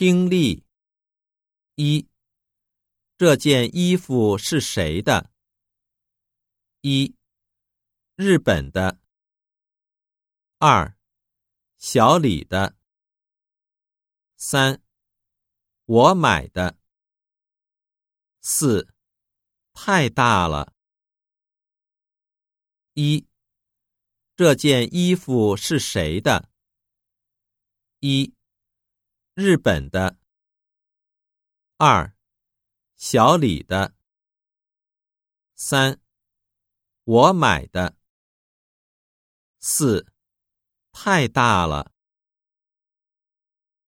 听力一，这件衣服是谁的？一，日本的。二，小李的。三，我买的。四，太大了。一，这件衣服是谁的？一。日本的，二，小李的，三，我买的，四，太大了。